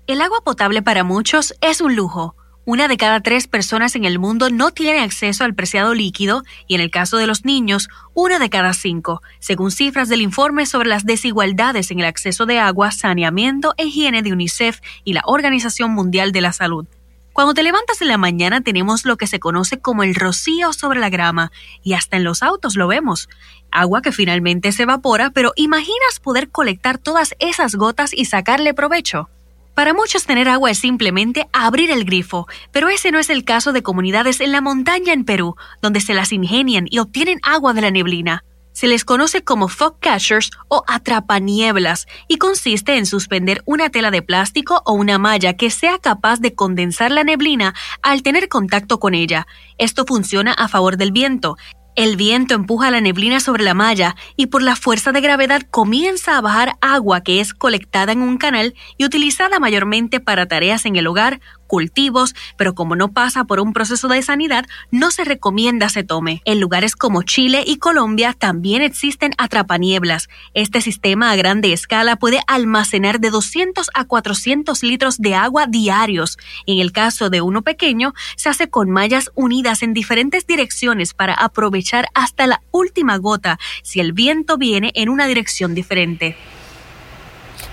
El agua potable para muchos es un lujo. Una de cada tres personas en el mundo no tiene acceso al preciado líquido y en el caso de los niños, una de cada cinco, según cifras del informe sobre las desigualdades en el acceso de agua, saneamiento e higiene de UNICEF y la Organización Mundial de la Salud. Cuando te levantas en la mañana tenemos lo que se conoce como el rocío sobre la grama y hasta en los autos lo vemos. Agua que finalmente se evapora, pero ¿imaginas poder colectar todas esas gotas y sacarle provecho? Para muchos tener agua es simplemente abrir el grifo, pero ese no es el caso de comunidades en la montaña en Perú, donde se las ingenian y obtienen agua de la neblina. Se les conoce como fog catchers o atrapanieblas y consiste en suspender una tela de plástico o una malla que sea capaz de condensar la neblina al tener contacto con ella. Esto funciona a favor del viento, el viento empuja la neblina sobre la malla y por la fuerza de gravedad comienza a bajar agua que es colectada en un canal y utilizada mayormente para tareas en el hogar, cultivos, pero como no pasa por un proceso de sanidad, no se recomienda se tome. En lugares como Chile y Colombia también existen atrapanieblas. Este sistema a grande escala puede almacenar de 200 a 400 litros de agua diarios. En el caso de uno pequeño, se hace con mallas unidas en diferentes direcciones para aprovechar hasta la última gota si el viento viene en una dirección diferente.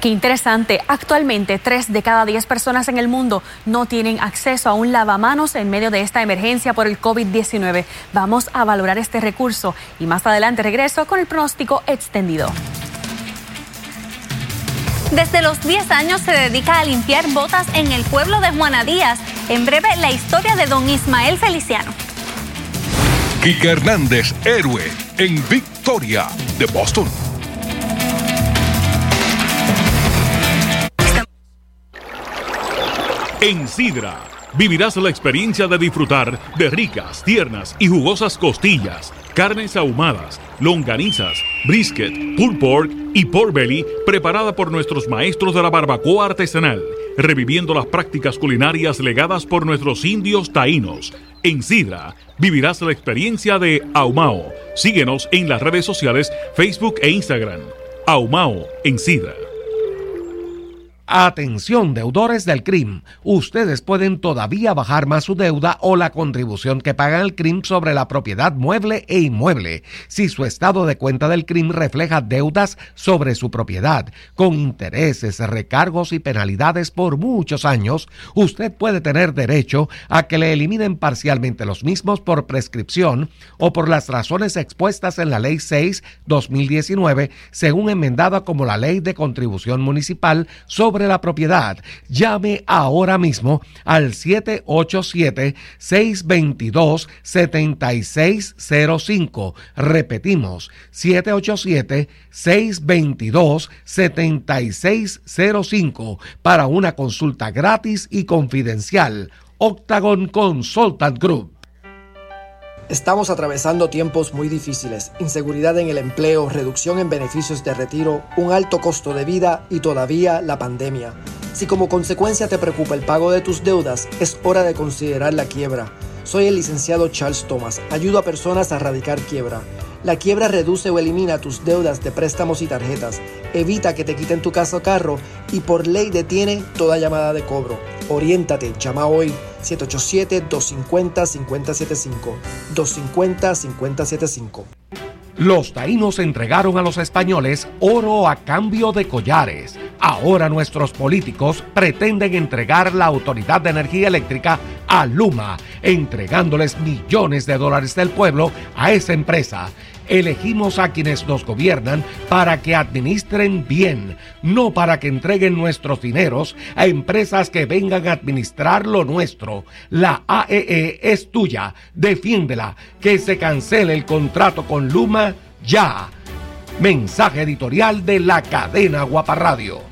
Qué interesante. Actualmente, tres de cada diez personas en el mundo no tienen acceso a un lavamanos en medio de esta emergencia por el COVID-19. Vamos a valorar este recurso y más adelante regreso con el pronóstico extendido. Desde los 10 años se dedica a limpiar botas en el pueblo de Juana Díaz. En breve, la historia de don Ismael Feliciano. Kike Hernández, héroe en Victoria de Boston. En Sidra vivirás la experiencia de disfrutar de ricas, tiernas y jugosas costillas, carnes ahumadas, longanizas, brisket, pulled pork y pork belly preparada por nuestros maestros de la barbacoa artesanal, reviviendo las prácticas culinarias legadas por nuestros indios taínos. En Sidra vivirás la experiencia de Ahumao. Síguenos en las redes sociales Facebook e Instagram. Ahumao en Sidra. Atención deudores del CRIM, ustedes pueden todavía bajar más su deuda o la contribución que pagan el CRIM sobre la propiedad mueble e inmueble. Si su estado de cuenta del CRIM refleja deudas sobre su propiedad con intereses, recargos y penalidades por muchos años, usted puede tener derecho a que le eliminen parcialmente los mismos por prescripción o por las razones expuestas en la Ley 6-2019 según enmendada como la Ley de Contribución Municipal sobre la propiedad. Llame ahora mismo al 787-622-7605. Repetimos, 787-622-7605 para una consulta gratis y confidencial. Octagon Consultant Group. Estamos atravesando tiempos muy difíciles, inseguridad en el empleo, reducción en beneficios de retiro, un alto costo de vida y todavía la pandemia. Si como consecuencia te preocupa el pago de tus deudas, es hora de considerar la quiebra. Soy el licenciado Charles Thomas, ayudo a personas a erradicar quiebra. La quiebra reduce o elimina tus deudas de préstamos y tarjetas, evita que te quiten tu casa o carro y por ley detiene toda llamada de cobro. Oriéntate, llama hoy 787-250-5075. 250-5075. Los taínos entregaron a los españoles oro a cambio de collares. Ahora nuestros políticos pretenden entregar la Autoridad de Energía Eléctrica a Luma, entregándoles millones de dólares del pueblo a esa empresa. Elegimos a quienes nos gobiernan para que administren bien, no para que entreguen nuestros dineros a empresas que vengan a administrar lo nuestro. La AEE e es tuya, defiéndela, que se cancele el contrato con Luma ya. Mensaje editorial de la cadena Guaparradio.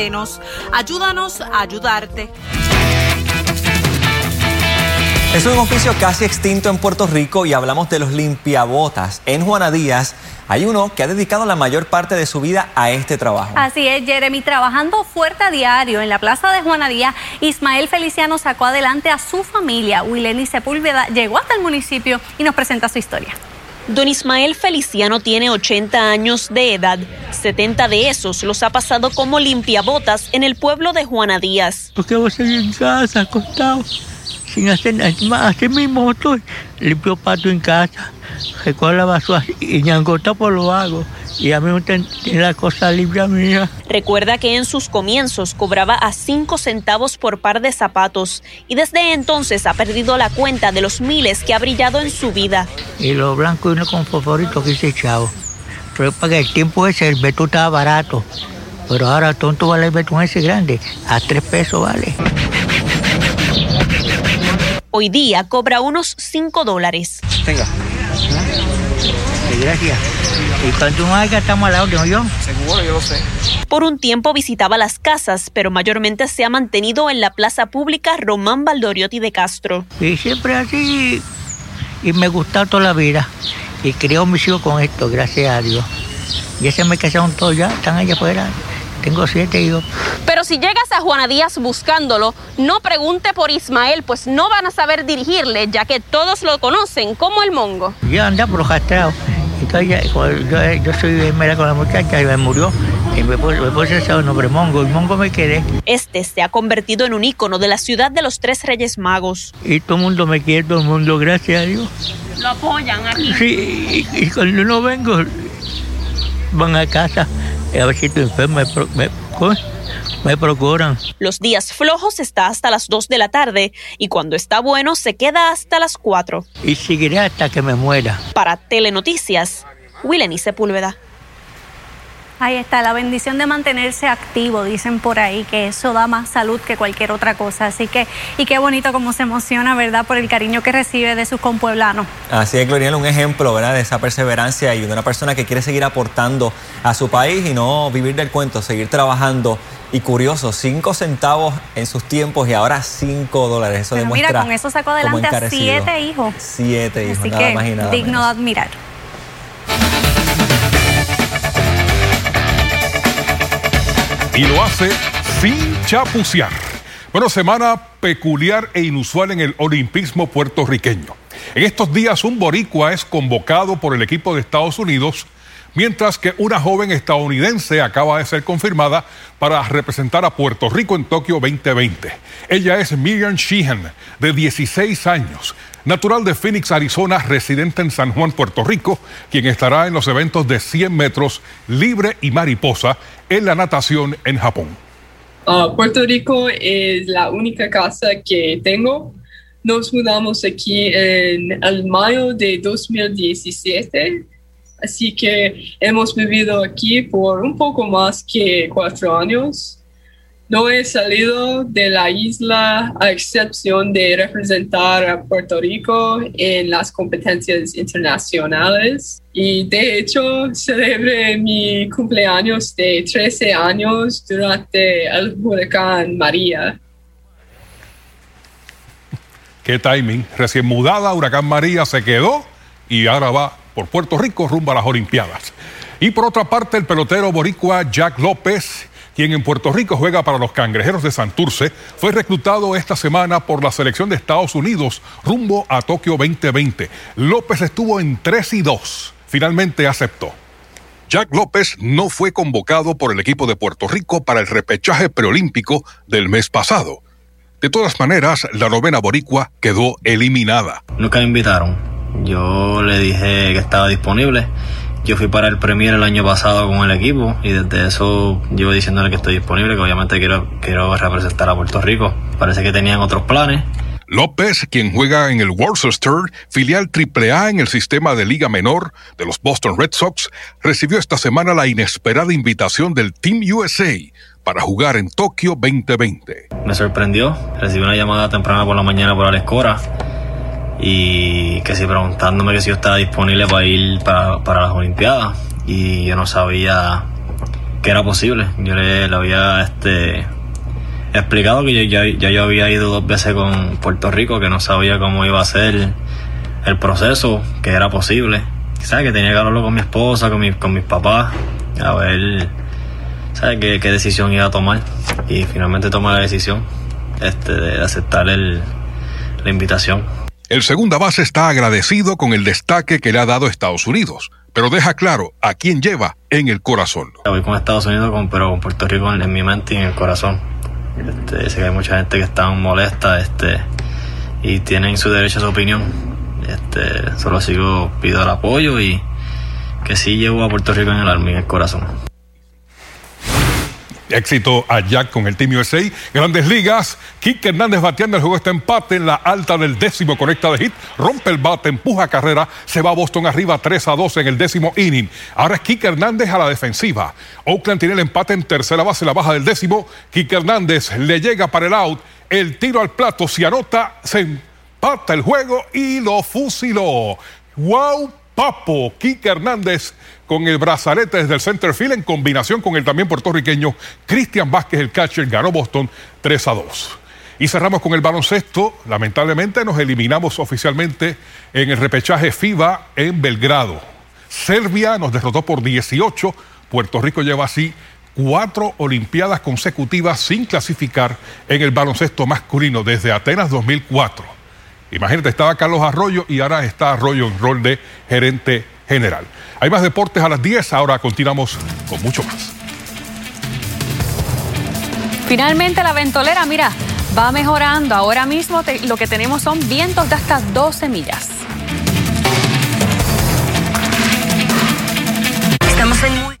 Ayúdanos a ayudarte. Es un oficio casi extinto en Puerto Rico y hablamos de los limpiabotas. En Juana Díaz hay uno que ha dedicado la mayor parte de su vida a este trabajo. Así es, Jeremy, trabajando fuerte a diario en la plaza de Juana Díaz, Ismael Feliciano sacó adelante a su familia. Wileni Sepúlveda llegó hasta el municipio y nos presenta su historia. Don Ismael Feliciano tiene 80 años de edad. 70 de esos los ha pasado como limpiabotas en el pueblo de Juana Díaz. Porque voy a seguir en casa, acostado, sin hacer. Así mismo estoy. Limpio pato en casa, recojo la basura y en por lo hago y a mí me tiene la cosa limpia mía. Recuerda que en sus comienzos cobraba a 5 centavos por par de zapatos y desde entonces ha perdido la cuenta de los miles que ha brillado en su vida. Y lo blanco y uno con favorito que hice chavo. Pero para el tiempo ese el betún estaba barato, pero ahora tonto vale el betún ese grande, a 3 pesos vale. Hoy día cobra unos 5 dólares. Venga. Gracias. Y cuando no haya, estamos al lado de yo. Seguro, yo lo sé. Por un tiempo visitaba las casas, pero mayormente se ha mantenido en la plaza pública Román Valdoriotti de Castro. Y siempre así, y me gusta toda la vida. Y creo mis hijos con esto, gracias a Dios. Ya se me casaron todos ya, están allá afuera. Tengo siete hijos. Pero si llegas a Juana Díaz buscándolo, no pregunte por Ismael, pues no van a saber dirigirle, ya que todos lo conocen como el mongo. Yo anda por los castrados yo, soy mera con la muchacha y me murió. Y me puse, ese nombre Mongo y Mongo me quedé. Este se ha convertido en un ícono de la ciudad de los tres reyes magos. Y todo el mundo me quiere, todo el mundo, gracias a Dios. Lo apoyan aquí. Sí, y, cuando no vengo, van a casa. A ver si estoy enfermo, me, Me procuran. Los días flojos está hasta las 2 de la tarde y cuando está bueno se queda hasta las 4. Y seguiré hasta que me muera. Para Telenoticias, Willeni Sepúlveda. Ahí está, la bendición de mantenerse activo, dicen por ahí, que eso da más salud que cualquier otra cosa. Así que, y qué bonito como se emociona, ¿verdad?, por el cariño que recibe de sus compueblanos. Así es, Gloriana, un ejemplo, ¿verdad?, de esa perseverancia y de una persona que quiere seguir aportando a su país y no vivir del cuento, seguir trabajando. Y curioso, cinco centavos en sus tiempos y ahora cinco dólares. Eso demuestra. Mira, con eso sacó adelante a siete hijos. Siete hijos, Así nada que más y nada digno menos. de admirar. Y lo hace sin chapucear. Bueno, semana peculiar e inusual en el olimpismo puertorriqueño. En estos días un boricua es convocado por el equipo de Estados Unidos, mientras que una joven estadounidense acaba de ser confirmada para representar a Puerto Rico en Tokio 2020. Ella es Miriam Sheehan, de 16 años, natural de Phoenix, Arizona, residente en San Juan, Puerto Rico, quien estará en los eventos de 100 metros libre y mariposa en la natación en Japón. Ah, Puerto Rico es la única casa que tengo. Nos mudamos aquí en el mayo de 2017, así que hemos vivido aquí por un poco más que cuatro años. No he salido de la isla a excepción de representar a Puerto Rico en las competencias internacionales. Y de hecho, celebré mi cumpleaños de 13 años durante el huracán María. Qué timing. Recién mudada, Huracán María se quedó y ahora va por Puerto Rico rumbo a las Olimpiadas. Y por otra parte, el pelotero boricua Jack López, quien en Puerto Rico juega para los Cangrejeros de Santurce, fue reclutado esta semana por la selección de Estados Unidos rumbo a Tokio 2020. López estuvo en 3 y 2. Finalmente aceptó. Jack López no fue convocado por el equipo de Puerto Rico para el repechaje preolímpico del mes pasado. De todas maneras, la novena boricua quedó eliminada. Nunca me invitaron. Yo le dije que estaba disponible. Yo fui para el Premier el año pasado con el equipo y desde eso llevo diciéndole que estoy disponible, que obviamente quiero, quiero representar a Puerto Rico. Parece que tenían otros planes. López, quien juega en el Worcester, filial AAA en el sistema de Liga Menor de los Boston Red Sox, recibió esta semana la inesperada invitación del Team USA para jugar en Tokio 2020. Me sorprendió. Recibí una llamada temprana por la mañana por Alex Cora y que si preguntándome que si yo estaba disponible para ir para, para las Olimpiadas y yo no sabía que era posible. Yo le, le había este, explicado que yo, ya, yo había ido dos veces con Puerto Rico, que no sabía cómo iba a ser el proceso, que era posible. ¿Sabes? Que tenía que hablarlo con mi esposa, con, mi, con mis papás, a ver ¿sabes? Qué, qué decisión iba a tomar. Y finalmente tomé la decisión este, de aceptar el, la invitación. El segunda base está agradecido con el destaque que le ha dado Estados Unidos, pero deja claro a quién lleva en el corazón. Voy con Estados Unidos, pero con Puerto Rico en mi mente y en el corazón. Este, sé que hay mucha gente que está molesta este, y tienen su derecho a su opinión. Este, solo sigo, pido el apoyo y que sí llevo a Puerto Rico en el alma y en el corazón. Éxito a Jack con el Team USA. Grandes ligas. Kike Hernández bateando el juego está empate en la alta del décimo. Conecta de hit. Rompe el bate, empuja carrera. Se va Boston arriba 3 a 2 en el décimo inning. Ahora es Kike Hernández a la defensiva. Oakland tiene el empate en tercera base, la baja del décimo. Kike Hernández le llega para el out. El tiro al plato se anota, se empata el juego y lo fusiló. ¡Wow! Papo, Kike Hernández con el brazalete desde el center field en combinación con el también puertorriqueño Cristian Vázquez, el catcher, ganó Boston 3 a 2. Y cerramos con el baloncesto. Lamentablemente nos eliminamos oficialmente en el repechaje FIBA en Belgrado. Serbia nos derrotó por 18. Puerto Rico lleva así cuatro Olimpiadas consecutivas sin clasificar en el baloncesto masculino desde Atenas 2004. Imagínate, estaba Carlos Arroyo y ahora está Arroyo en rol de gerente general. Hay más deportes a las 10, ahora continuamos con mucho más. Finalmente la ventolera, mira, va mejorando. Ahora mismo te- lo que tenemos son vientos de hasta 12 millas. Estamos en muy...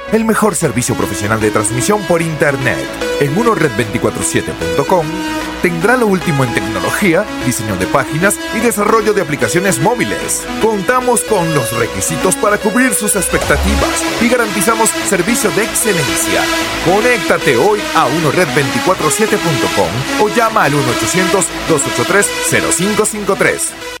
el mejor servicio profesional de transmisión por Internet. En unored247.com tendrá lo último en tecnología, diseño de páginas y desarrollo de aplicaciones móviles. Contamos con los requisitos para cubrir sus expectativas y garantizamos servicio de excelencia. Conéctate hoy a unored247.com o llama al 1-800-283-0553.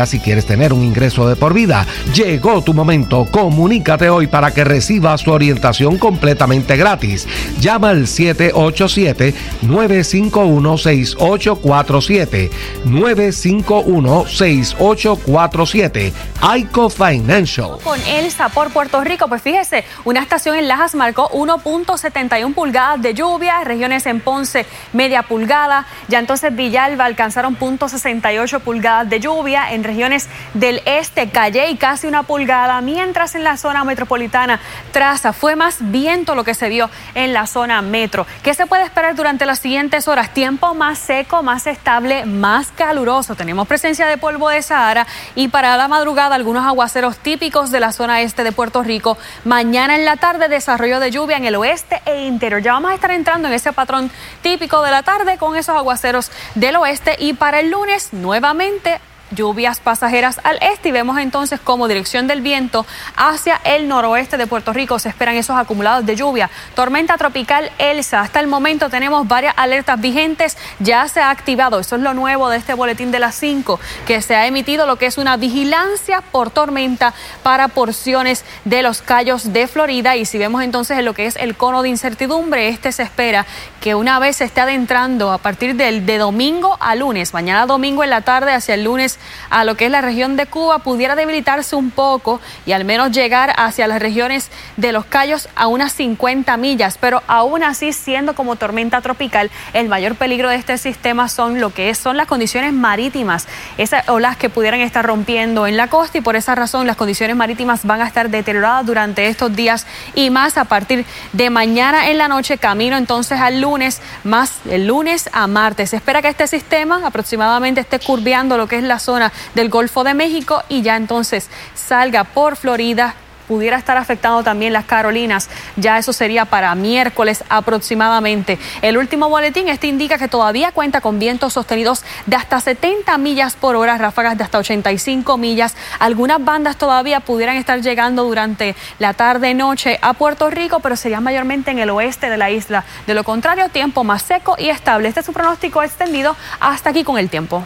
si quieres tener un ingreso de por vida. Llegó tu momento. Comunícate hoy para que recibas tu orientación completamente gratis. Llama al 787-951-6847. 951-6847. ICO Financial. Con Elsa por Puerto Rico, pues fíjese, una estación en Lajas marcó 1.71 pulgadas de lluvia, regiones en Ponce media pulgada, ya entonces Villalba alcanzaron 0.68 pulgadas de lluvia, regiones del este, Calle y casi una pulgada, mientras en la zona metropolitana Traza fue más viento lo que se vio en la zona metro. ¿Qué se puede esperar durante las siguientes horas? Tiempo más seco, más estable, más caluroso. Tenemos presencia de polvo de Sahara y para la madrugada algunos aguaceros típicos de la zona este de Puerto Rico. Mañana en la tarde desarrollo de lluvia en el oeste e interior. Ya vamos a estar entrando en ese patrón típico de la tarde con esos aguaceros del oeste y para el lunes nuevamente lluvias pasajeras al este y vemos entonces como dirección del viento hacia el noroeste de Puerto Rico se esperan esos acumulados de lluvia. Tormenta tropical Elsa. Hasta el momento tenemos varias alertas vigentes. Ya se ha activado, eso es lo nuevo de este boletín de las 5, que se ha emitido lo que es una vigilancia por tormenta para porciones de los callos de Florida. Y si vemos entonces en lo que es el cono de incertidumbre, este se espera que una vez se esté adentrando a partir del, de domingo a lunes, mañana domingo en la tarde hacia el lunes a lo que es la región de Cuba pudiera debilitarse un poco y al menos llegar hacia las regiones de los Cayos a unas 50 millas, pero aún así siendo como tormenta tropical, el mayor peligro de este sistema son lo que son las condiciones marítimas, esas olas que pudieran estar rompiendo en la costa y por esa razón las condiciones marítimas van a estar deterioradas durante estos días y más a partir de mañana en la noche, camino entonces al lunes, más el lunes a martes. Se espera que este sistema aproximadamente esté curveando lo que es la zona del Golfo de México y ya entonces salga por Florida pudiera estar afectando también las Carolinas. Ya eso sería para miércoles aproximadamente. El último boletín, este indica que todavía cuenta con vientos sostenidos de hasta 70 millas por hora, ráfagas de hasta 85 millas. Algunas bandas todavía pudieran estar llegando durante la tarde-noche a Puerto Rico, pero serían mayormente en el oeste de la isla. De lo contrario, tiempo más seco y estable. Este es su pronóstico extendido hasta aquí con el tiempo.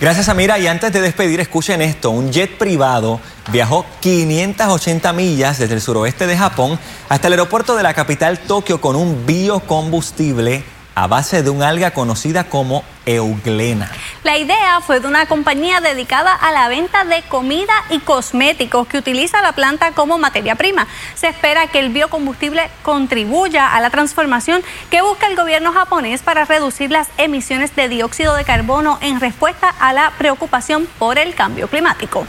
Gracias, Amira. Y antes de despedir, escuchen esto. Un jet privado viajó 580 millas desde el suroeste de Japón hasta el aeropuerto de la capital Tokio con un biocombustible a base de un alga conocida como euglena. La idea fue de una compañía dedicada a la venta de comida y cosméticos que utiliza la planta como materia prima. Se espera que el biocombustible contribuya a la transformación que busca el gobierno japonés para reducir las emisiones de dióxido de carbono en respuesta a la preocupación por el cambio climático.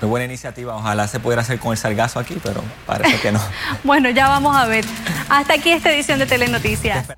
Muy buena iniciativa. Ojalá se pudiera hacer con el sargazo aquí, pero parece que no. bueno, ya vamos a ver. Hasta aquí esta edición de Telenoticias.